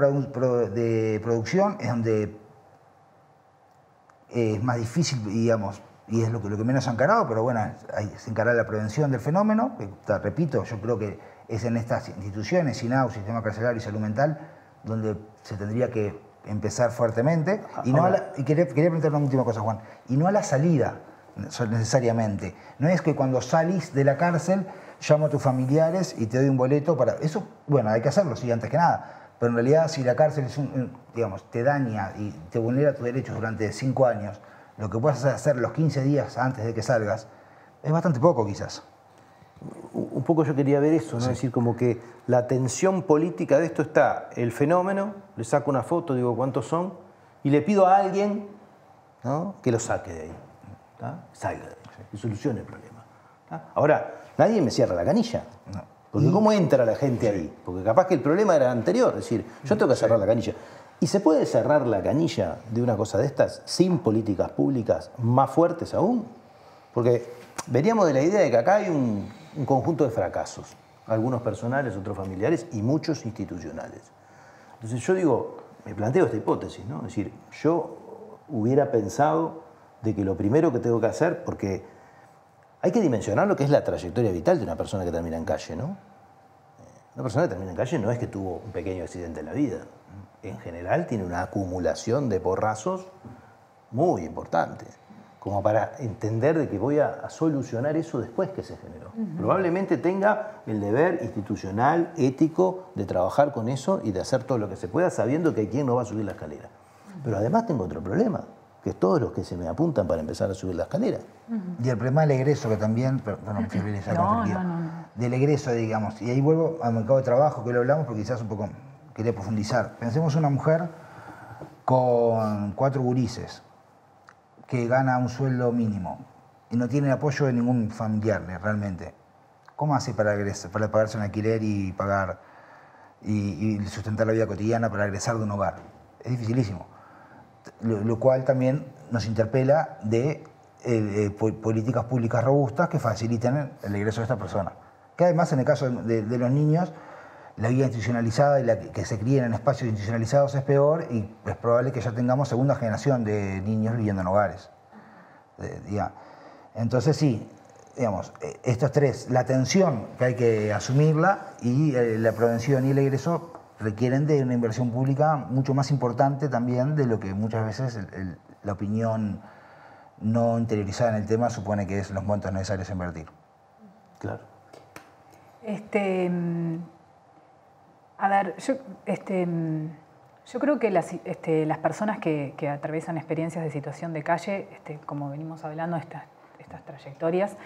de producción es donde eh, es más difícil, digamos, y es lo que, lo que menos se ha encarado, pero bueno, hay, se encarga la prevención del fenómeno, que, te repito, yo creo que es en estas instituciones, SINAU, Sistema Carcelario y Salud Mental, donde se tendría que empezar fuertemente. Y, no a la- y quería, quería preguntar una última cosa, Juan, y no a la salida necesariamente. No es que cuando salís de la cárcel llamo a tus familiares y te doy un boleto para... Eso, bueno, hay que hacerlo, sí, antes que nada. Pero en realidad si la cárcel es un- digamos, te daña y te vulnera tus derechos durante cinco años, lo que puedes hacer los 15 días antes de que salgas, es bastante poco quizás. Un poco yo quería ver eso, ¿no? Es decir, como que la tensión política de esto está el fenómeno, le saco una foto, digo cuántos son, y le pido a alguien ¿no? que lo saque de ahí, ¿tá? salga de ahí, y solucione el problema. ¿tá? Ahora, nadie me cierra la canilla. Porque ¿cómo entra la gente ahí? Porque capaz que el problema era anterior, es decir, yo tengo que cerrar la canilla. ¿Y se puede cerrar la canilla de una cosa de estas sin políticas públicas más fuertes aún? Porque veníamos de la idea de que acá hay un, un conjunto de fracasos, algunos personales, otros familiares y muchos institucionales. Entonces yo digo, me planteo esta hipótesis, ¿no? Es decir, yo hubiera pensado de que lo primero que tengo que hacer, porque hay que dimensionar lo que es la trayectoria vital de una persona que termina en calle, ¿no? Una persona que termina en calle no es que tuvo un pequeño accidente en la vida. En general tiene una acumulación de porrazos muy importante, como para entender de que voy a, a solucionar eso después que se generó. Probablemente tenga el deber institucional, ético, de trabajar con eso y de hacer todo lo que se pueda sabiendo que hay quien no va a subir la escalera. Pero además tengo otro problema, que es todos los que se me apuntan para empezar a subir la escalera. Y el problema del egreso, que también, perdón, No, no, no, no. del egreso, digamos, y ahí vuelvo al mercado de trabajo, que lo hablamos, porque quizás un poco quería profundizar. Pensemos una mujer con cuatro gurises, que gana un sueldo mínimo y no tiene apoyo de ningún familiar eh, realmente. ¿Cómo hace para, egresar- para pagarse un alquiler y pagar y, y sustentar la vida cotidiana para egresar de un hogar? Es dificilísimo lo, lo cual también nos interpela de eh, eh, po- políticas públicas robustas que faciliten el, el ingreso de esta persona. Que además, en el caso de, de los niños, la vida institucionalizada y la que, que se críen en espacios institucionalizados es peor y es probable que ya tengamos segunda generación de niños viviendo en hogares. Eh. Entonces, sí, digamos, eh, estos tres, la atención que hay que asumirla y eh, la prevención y el egreso requieren de una inversión pública mucho más importante también de lo que muchas veces el- el- la opinión no interiorizada en el tema supone que es los montos necesarios a invertir. Claro. Este, mm, a ver, yo, este, mm, yo creo que las, este, las personas que, que atraviesan experiencias de situación de calle, este, como venimos hablando, estas, estas trayectorias,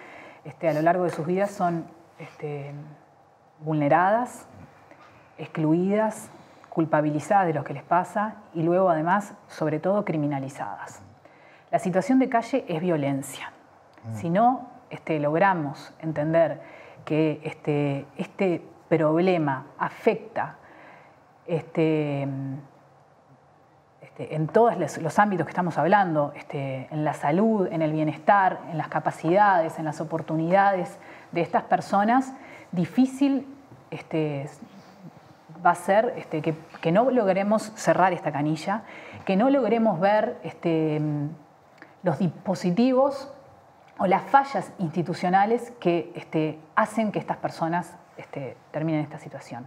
a lo largo de sus vidas son vulneradas, excluidas, culpabilizadas de lo que les pasa y luego además, sobre todo, criminalizadas. La situación de calle es violencia. Si no logramos entender que este, este problema afecta este, este, en todos los, ámbitos que estamos hablando, este, en la salud, en el bienestar, en las capacidades, en las oportunidades de estas personas, difícil este, va a ser este, que, no logremos cerrar esta canilla, que no logremos ver los dispositivos o las fallas institucionales que hacen que estas personas este, terminen esta situación.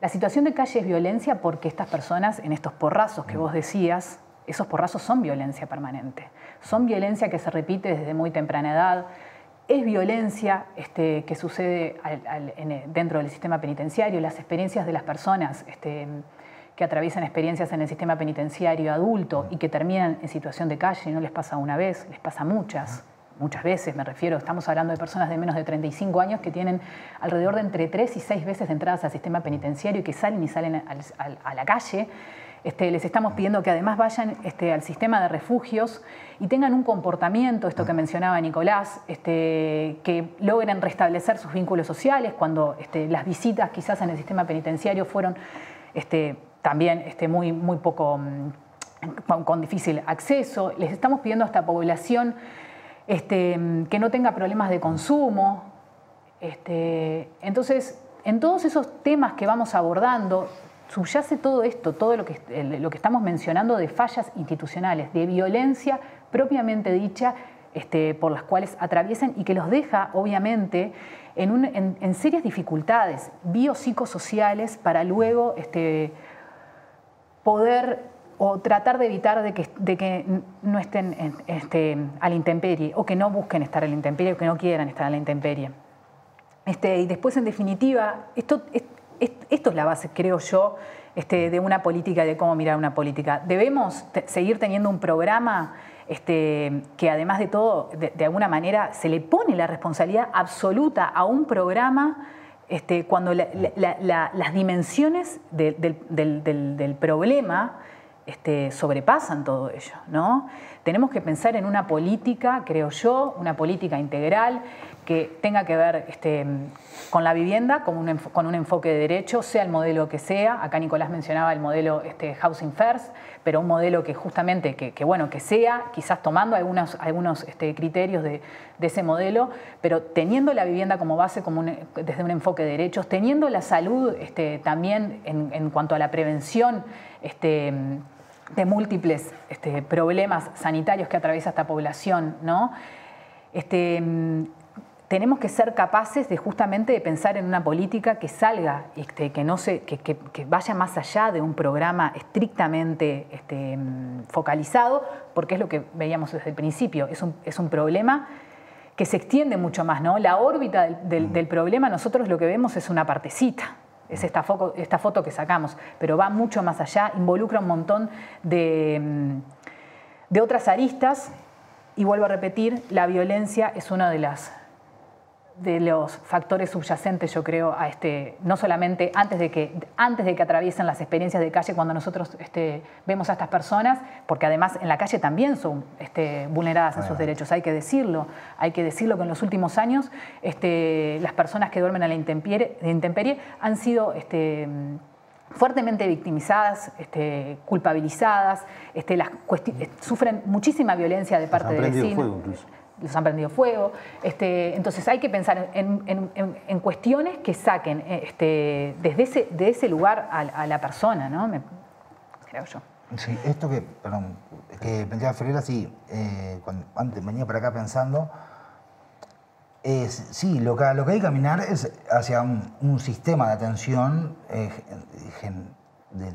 La situación de calle es violencia porque estas personas, en estos porrazos que vos decías, esos porrazos son violencia permanente. Son violencia que se repite desde muy temprana edad. Es violencia este, que sucede al- al- en el- dentro del sistema penitenciario. Las experiencias de las personas este, que atraviesan experiencias en el sistema penitenciario adulto y que terminan en situación de calle, no les pasa una vez, les pasa muchas muchas veces me refiero, estamos hablando de personas de menos de 35 años que tienen alrededor de entre 3 y 6 veces de entradas al sistema penitenciario y que salen y salen al- al- a la calle. Este, les estamos pidiendo que además vayan este, al sistema de refugios y tengan un comportamiento, esto que mencionaba Nicolás, este, que logren restablecer sus vínculos sociales cuando las visitas quizás en el sistema penitenciario fueron también muy, muy poco mm, con difícil acceso. Les estamos pidiendo a esta población este, que no tenga problemas de consumo. Este, entonces, en todos esos temas que vamos abordando, subyace todo esto, todo lo que, lo que estamos mencionando de fallas institucionales, de violencia propiamente dicha, este, por las cuales atraviesan y que los deja, obviamente, en, en- serias dificultades biopsicosociales para luego poder o tratar de evitar de que, de que no estén este, a la intemperie o que no busquen estar a la intemperie o que no quieran estar a la intemperie. Este, y después, en definitiva, esto, es- es- esto es la base, creo yo, este, de una política, de cómo mirar una política. Debemos seguir teniendo un programa este, que además de todo, de, alguna manera, se le pone la responsabilidad absoluta a un programa este, cuando la- la- la- la- las dimensiones de- del, del- del- del problema este, sobrepasan todo ello. ¿no? Tenemos que pensar en una política, creo yo, una política integral que tenga que ver este, con la vivienda, con un, con un enfoque de derecho, sea el modelo que sea. Acá Nicolás mencionaba el modelo este, Housing First, pero un modelo que justamente, que, bueno, que sea, quizás tomando algunos, algunos criterios de, ese modelo, pero teniendo la vivienda como base desde un enfoque de derechos, teniendo la salud también en, en cuanto a la prevención este, de múltiples este, problemas sanitarios que atraviesa esta población, ¿no? Este, mm, tenemos que ser capaces de justamente de pensar en una política que salga, este, que, no se, que, que- que vaya más allá de un programa estrictamente este, mm, focalizado, porque es lo que veíamos desde el principio, es un, es un problema que se extiende mucho más, ¿no? La órbita del, del- del problema, nosotros lo que vemos es una partecita, es esta, foto que sacamos, pero va mucho más allá, involucra un montón de, mm, de otras aristas, y vuelvo a repetir, la violencia es una de las de los factores subyacentes, yo creo, a este, no solamente antes de que, antes de que atraviesen las experiencias de calle, cuando nosotros este, vemos a estas personas, porque además en la calle también son este, vulneradas en sus derechos, hay que decirlo, hay que decirlo que en los últimos años este, las personas que duermen a la intemperie, intemperie han sido este, fuertemente victimizadas, este, culpabilizadas, este, las sufren muchísima violencia de parte de vecinos fuego incluso. Los han prendido fuego. Este, entonces hay que pensar en, en- en- cuestiones que saquen eh, este, desde ese, de ese lugar a, la persona, ¿no? Creo yo. Sí, esto que, perdón, que planteaba Ferreira, sí, eh, cuando antes venía para acá pensando, es, sí, lo que, lo que hay que caminar es hacia un, sistema de atención eh,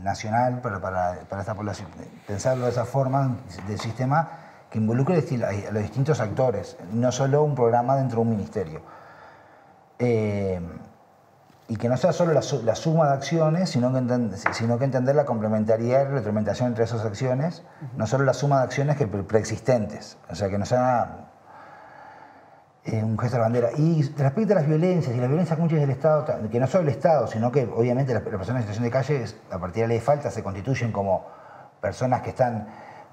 nacional para, para, para esta población. Pensarlo de esa forma, de sistema que involucre a los distintos actores, no solo un programa dentro de un ministerio. Eh, y que no sea solo la, su- la suma de acciones, sino que, enten- sino que entender la complementariedad y retroalimentación entre esas acciones, no solo la suma de acciones que pre- preexistentes, o sea, que no sea eh, un gesto de bandera. Y respecto a las violencias, y las violencias muchas del Estado, ta- que no solo el Estado, sino que obviamente las, las personas en situación de calle, a partir de la ley de falta, se constituyen como personas que están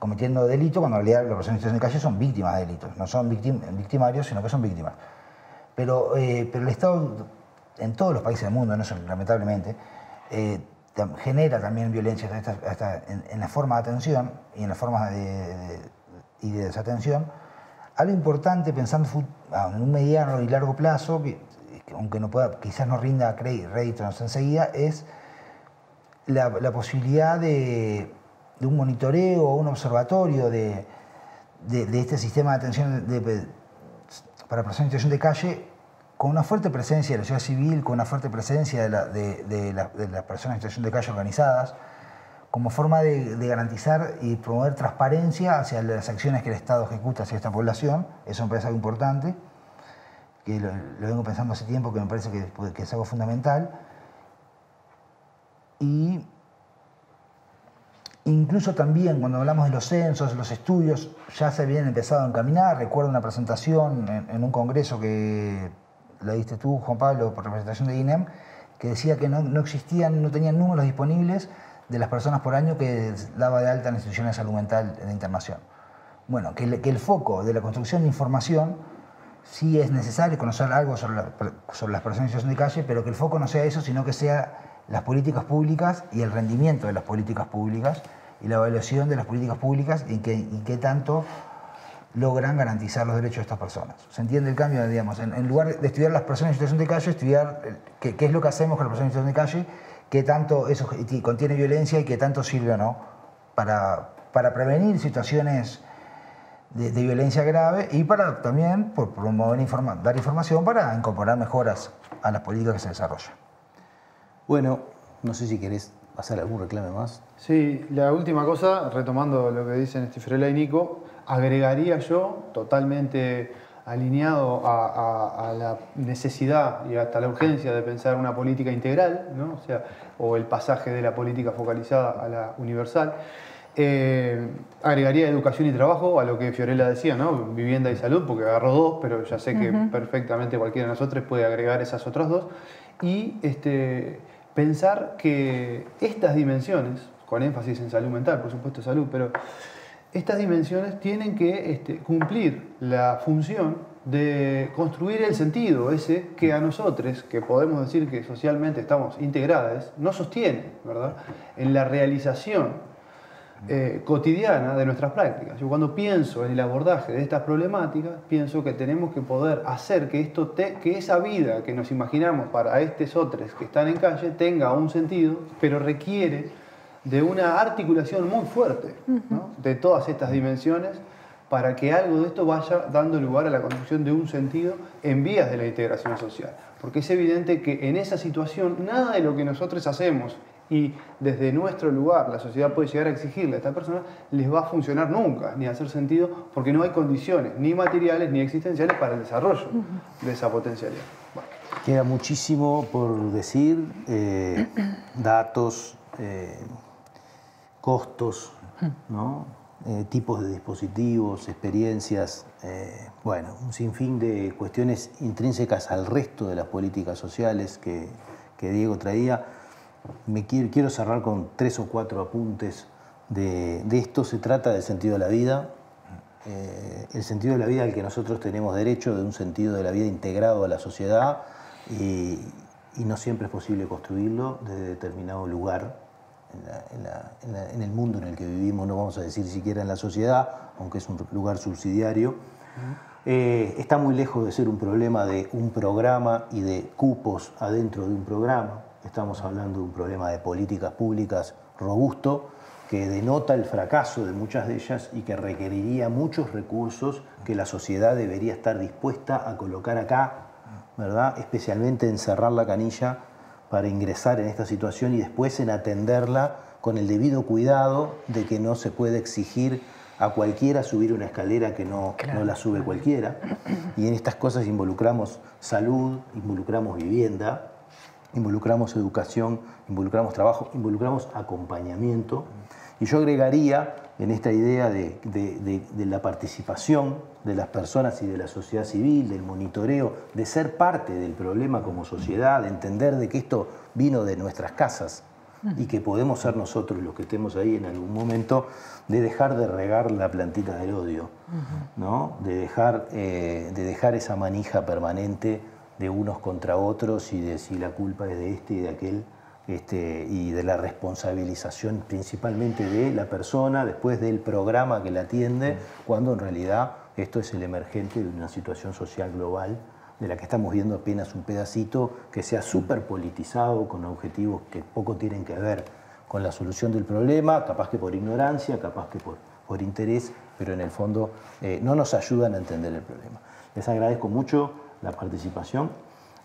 cometiendo delito, cuando en realidad las personas en de calle son víctimas de delitos, no son victim- victimarios, sino que son víctimas. Pero, eh, pero el Estado, en todos los países del mundo, no solo, lamentablemente, eh, genera también violencia en, en la forma de atención y en la forma de, y de desatención. Algo importante pensando en un mediano y largo plazo, que- que aunque no pueda, quizás no rinda cre- réditos enseguida, es la posibilidad de, de un monitoreo o un observatorio de, de- este sistema de atención para personas en situación de calle con una fuerte presencia de la sociedad civil, con una fuerte presencia de, la- de- de la- de las personas en situación de calle organizadas, como forma de, garantizar y promover transparencia hacia las acciones que el Estado ejecuta hacia esta población. Eso me parece algo importante, que lo, lo vengo pensando hace tiempo, que me parece que, que es algo fundamental. Y Incluso también cuando hablamos de los censos, los estudios, ya se habían empezado a encaminar. Recuerdo una presentación en, un congreso que la diste tú, Juan Pablo, por representación de INEM, que decía que no, existían, no tenían números disponibles de las personas por año que daba de alta en instituciones de salud mental de internación. Bueno, que, el- foco de la construcción de información sí es necesario conocer algo sobre, sobre las personas en situación de calle, pero que el foco no sea eso, sino que sea las políticas públicas y el rendimiento de las políticas públicas y la evaluación de las políticas públicas y qué, tanto logran garantizar los derechos de estas personas. ¿Se entiende el cambio? Digamos, en, lugar de estudiar las personas en situación de calle, estudiar eh, qué, es lo que hacemos con las personas en situación de calle, qué tanto eso contiene violencia y qué tanto sirve o no para, para prevenir situaciones de, violencia grave y para también promover dar información para incorporar mejoras a las políticas que se desarrollan. Bueno, no sé si querés hacer algún reclame más. Sí, la última cosa, retomando lo que dicen Estifrela y Nico, agregaría yo, totalmente alineado a, a- a la necesidad y hasta la urgencia de pensar una política integral, ¿no? o, sea, o el pasaje de la política focalizada a la universal. Eh, agregaría educación y trabajo a lo que Fiorella decía, ¿no? vivienda y salud, porque agarró dos, pero ya sé que perfectamente cualquiera de nosotros puede agregar esas otras dos. Y este, pensar que estas dimensiones, con énfasis en salud mental, por supuesto salud, pero estas dimensiones tienen que este, cumplir la función de construir el sentido ese que a nosotros, que podemos decir que socialmente estamos integrados, no sostiene, ¿verdad? En la realización eh, cotidiana de nuestras prácticas. Yo cuando pienso en el abordaje de estas problemáticas, pienso que tenemos que poder hacer que, esto que esa vida que nos imaginamos para estos otros que están en calle tenga un sentido, pero requiere de una articulación muy fuerte de todas estas dimensiones para que algo de esto vaya dando lugar a la construcción de un sentido en vías de la integración social. Porque es evidente que en esa situación nada de lo que nosotros hacemos y desde nuestro lugar la sociedad puede llegar a exigirle a esta persona, les va a funcionar nunca, ni a hacer sentido, porque no hay condiciones, ni materiales ni existenciales para el desarrollo de esa potencialidad. Queda muchísimo por decir, eh, datos, eh, costos, eh, tipos de dispositivos, experiencias, bueno, un sinfín de cuestiones intrínsecas al resto de las políticas sociales que, que Diego traía me quiero, cerrar con tres o cuatro apuntes de, esto. Se trata del sentido de la vida, eh, el sentido de la vida al que nosotros tenemos derecho, de un sentido de la vida integrado a la sociedad y, no siempre es posible construirlo desde determinado lugar en, el mundo en el que vivimos, no vamos a decir siquiera en la sociedad, aunque es un lugar subsidiario. Eh, está muy lejos de ser un problema de un programa y de cupos adentro de un programa. Estamos hablando de un problema de políticas públicas robusto que denota el fracaso de muchas de ellas y que requeriría muchos recursos que la sociedad debería estar dispuesta a colocar acá, ¿verdad? Especialmente en cerrar la canilla para ingresar en esta situación y después en atenderla con el debido cuidado de que no se puede exigir a cualquiera subir una escalera que no, no la sube cualquiera. Y en estas cosas involucramos salud, involucramos vivienda, involucramos educación, involucramos trabajo, involucramos acompañamiento. Y yo agregaría en esta idea de, la participación de las personas y de la sociedad civil, del monitoreo, de ser parte del problema como sociedad, de entender de que esto vino de nuestras casas y que podemos ser nosotros los que estemos ahí en algún momento, de dejar de regar la plantita del odio, ¿no? de, dejar, eh, de dejar esa manija permanente de unos contra otros y de si la culpa es de este y de aquel, este, y de la responsabilización principalmente de la persona, después del programa que la atiende, cuando en realidad esto es el emergente de una situación social global de la que estamos viendo apenas un pedacito que sea súper politizado, con objetivos que poco tienen que ver con la solución del problema, capaz que por ignorancia, capaz que por, por interés, pero en el fondo eh, no nos ayudan a entender el problema. Les agradezco mucho la participación.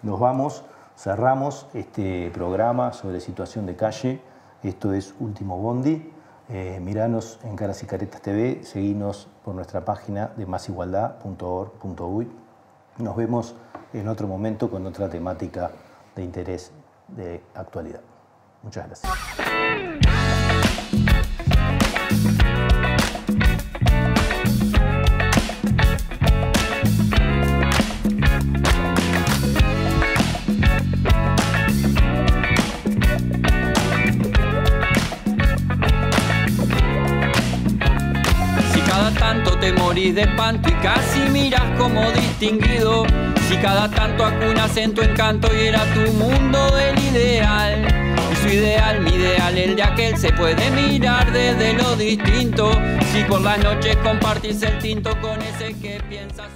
Nos vamos, cerramos este programa sobre situación de calle. Esto es Último Bondi. Eh, miranos en Caras y Caretas TV, seguinos por nuestra página de másigualdad.org.uy. Nos vemos en otro momento con otra temática de interés de actualidad. Muchas gracias. De espanto y casi miras como distinguido. Si cada tanto acunas en tu encanto y era tu mundo del ideal. Su ideal, mi ideal, el de aquel se puede mirar desde lo distinto. Si por las noches compartís el tinto con ese que piensas